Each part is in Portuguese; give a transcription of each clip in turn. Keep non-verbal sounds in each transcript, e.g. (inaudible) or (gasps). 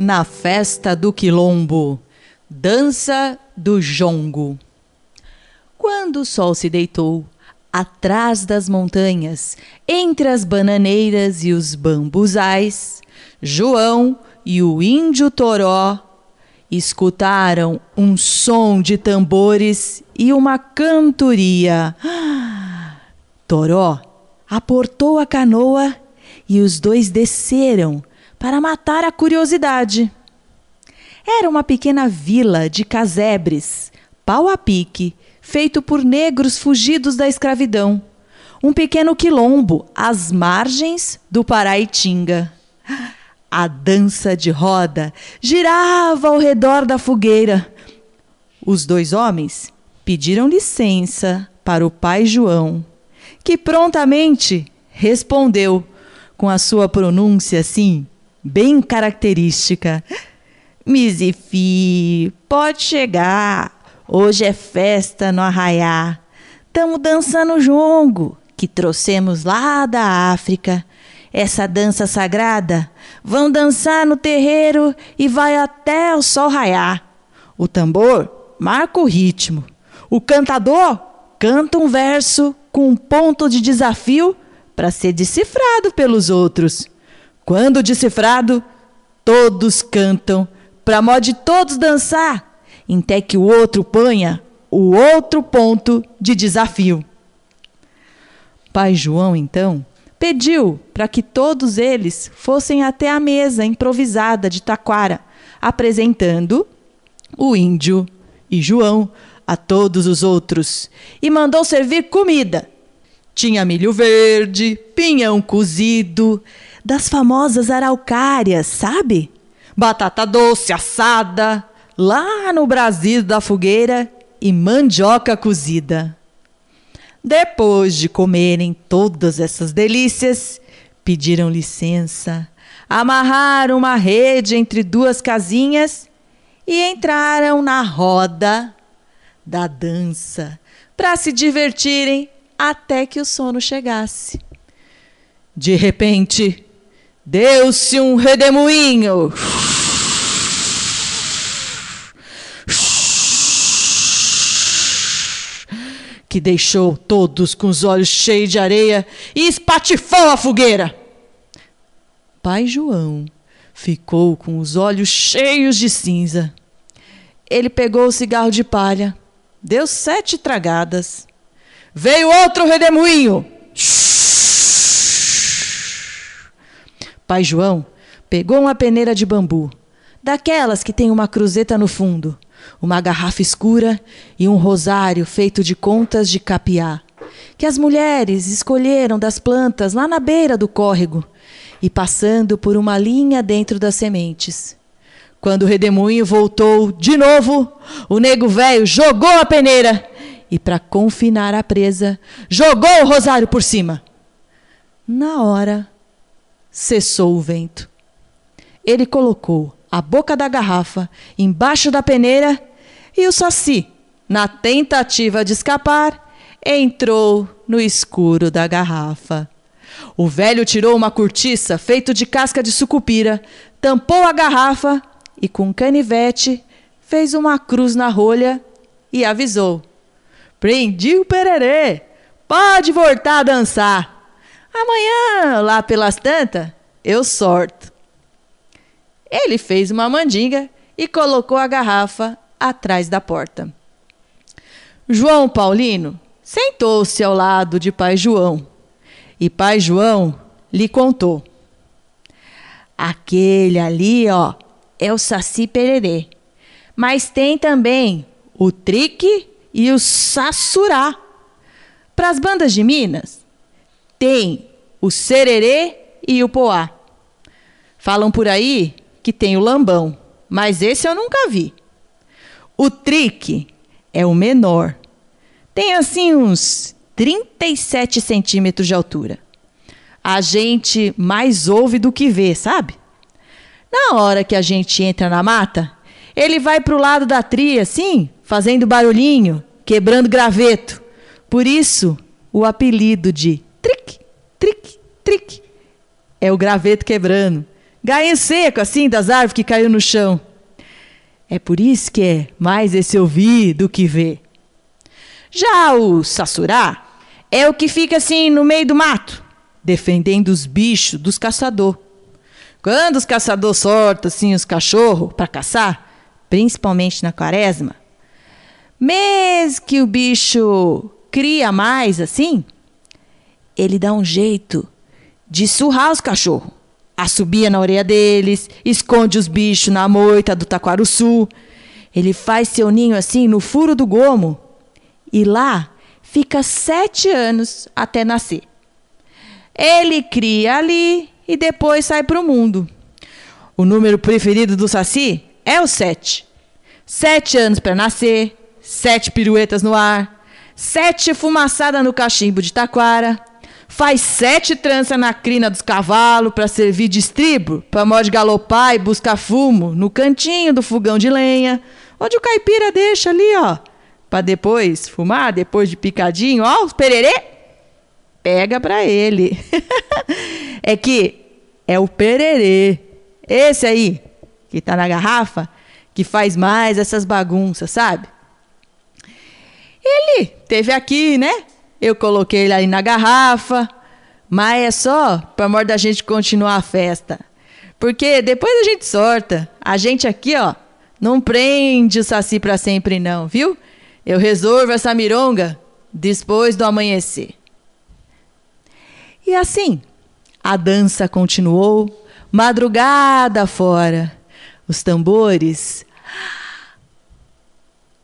na festa do quilombo. Dança do jongo. Quando o sol se deitou, atrás das montanhas, entre as bananeiras e os bambuzais, João e o índio Toró escutaram um som de tambores e uma cantoria. (gasps) Toró aportou a canoa e os dois desceram para matar a curiosidade. Era uma pequena vila de casebres, pau a pique, feito por negros fugidos da escravidão. Um pequeno quilombo às margens do Paraitinga. A dança de roda girava ao redor da fogueira. Os dois homens pediram licença para o pai João, que prontamente respondeu com a sua pronúncia assim bem característica. Misifi, pode chegar. Hoje é festa no arraiá. Tamo dançando jongo, que trouxemos lá da África. Essa dança sagrada, vão dançar no terreiro e vai até o sol raiar. O tambor marca o ritmo. O cantador canta um verso com um ponto de desafio para ser decifrado pelos outros. Quando decifrado, todos cantam, para modo de todos dançar, até que o outro ponha o outro ponto de desafio. Pai João, então, pediu para que todos eles fossem até a mesa improvisada de taquara, apresentando o índio e João a todos os outros, e mandou servir comida. Tinha milho verde, pinhão cozido, das famosas araucárias, sabe? Batata doce assada, lá no Brasil da fogueira e mandioca cozida. Depois de comerem todas essas delícias, pediram licença, amarraram uma rede entre duas casinhas e entraram na roda da dança para se divertirem até que o sono chegasse. De repente, Deu-se um redemoinho. Que deixou todos com os olhos cheios de areia e espatifou a fogueira. Pai João ficou com os olhos cheios de cinza. Ele pegou o cigarro de palha, deu sete tragadas. Veio outro redemoinho. Pai João pegou uma peneira de bambu, daquelas que tem uma cruzeta no fundo, uma garrafa escura e um rosário feito de contas de capiá, que as mulheres escolheram das plantas lá na beira do córrego e passando por uma linha dentro das sementes. Quando o redemoinho voltou de novo, o nego velho jogou a peneira e, para confinar a presa, jogou o rosário por cima. Na hora, cessou o vento. Ele colocou a boca da garrafa embaixo da peneira e o saci, na tentativa de escapar, entrou no escuro da garrafa. O velho tirou uma cortiça feita de casca de sucupira, tampou a garrafa e, com canivete, fez uma cruz na rolha e avisou: Prendi o pererê, pode voltar a dançar. Amanhã, lá pelas tantas, eu sorto. Ele fez uma mandinga e colocou a garrafa atrás da porta. João Paulino sentou-se ao lado de pai João e pai João lhe contou. Aquele ali, ó, é o Saci Pererê. Mas tem também o Trique e o Sassurá. Para as bandas de Minas, tem o sererê e o poá. Falam por aí que tem o lambão, mas esse eu nunca vi. O trique é o menor. Tem assim uns 37 centímetros de altura. A gente mais ouve do que vê, sabe? Na hora que a gente entra na mata, ele vai pro lado da tria, assim, fazendo barulhinho, quebrando graveto. Por isso, o apelido de tric, tric, tric é o graveto quebrando. Gainho seco, assim, das árvores que caiu no chão. É por isso que é mais esse ouvir do que ver. Já o sassurá é o que fica assim no meio do mato, defendendo os bichos dos caçadores. Quando os caçadores sortam assim os cachorros para caçar, principalmente na quaresma, mesmo que o bicho cria mais assim, ele dá um jeito de surrar os cachorros. Assobia na orelha deles, esconde os bichos na moita do taquaruçu. Ele faz seu ninho assim no furo do gomo e lá fica sete anos até nascer. Ele cria ali e depois sai para o mundo. O número preferido do Saci é o sete. Sete anos para nascer, sete piruetas no ar, sete fumaçadas no cachimbo de taquara, faz sete tranças na crina dos cavalos para servir de estribo, para modo galopar e buscar fumo no cantinho do fogão de lenha, onde o caipira deixa ali, ó, para depois fumar, depois de picadinho, ó, os pererê, pega para ele. (laughs) é que é o pererê, esse aí que tá na garrafa, que faz mais essas bagunças, sabe? Ele teve aqui, né? Eu coloquei ele aí na garrafa, mas é só para amor da gente continuar a festa. Porque depois a gente sorta. A gente aqui, ó, não prende o saci para sempre não, viu? Eu resolvo essa mironga depois do amanhecer. E assim, a dança continuou, madrugada fora. Os tambores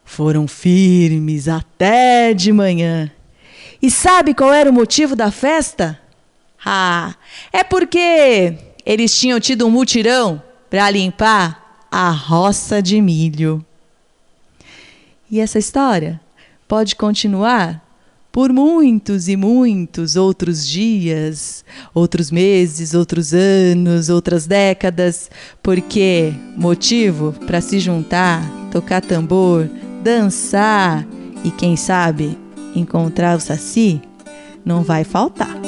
foram firmes até de manhã. E sabe qual era o motivo da festa? Ah, é porque eles tinham tido um mutirão para limpar a roça de milho. E essa história pode continuar por muitos e muitos outros dias, outros meses, outros anos, outras décadas, porque motivo para se juntar, tocar tambor, dançar e quem sabe encontrar o Saci não vai faltar.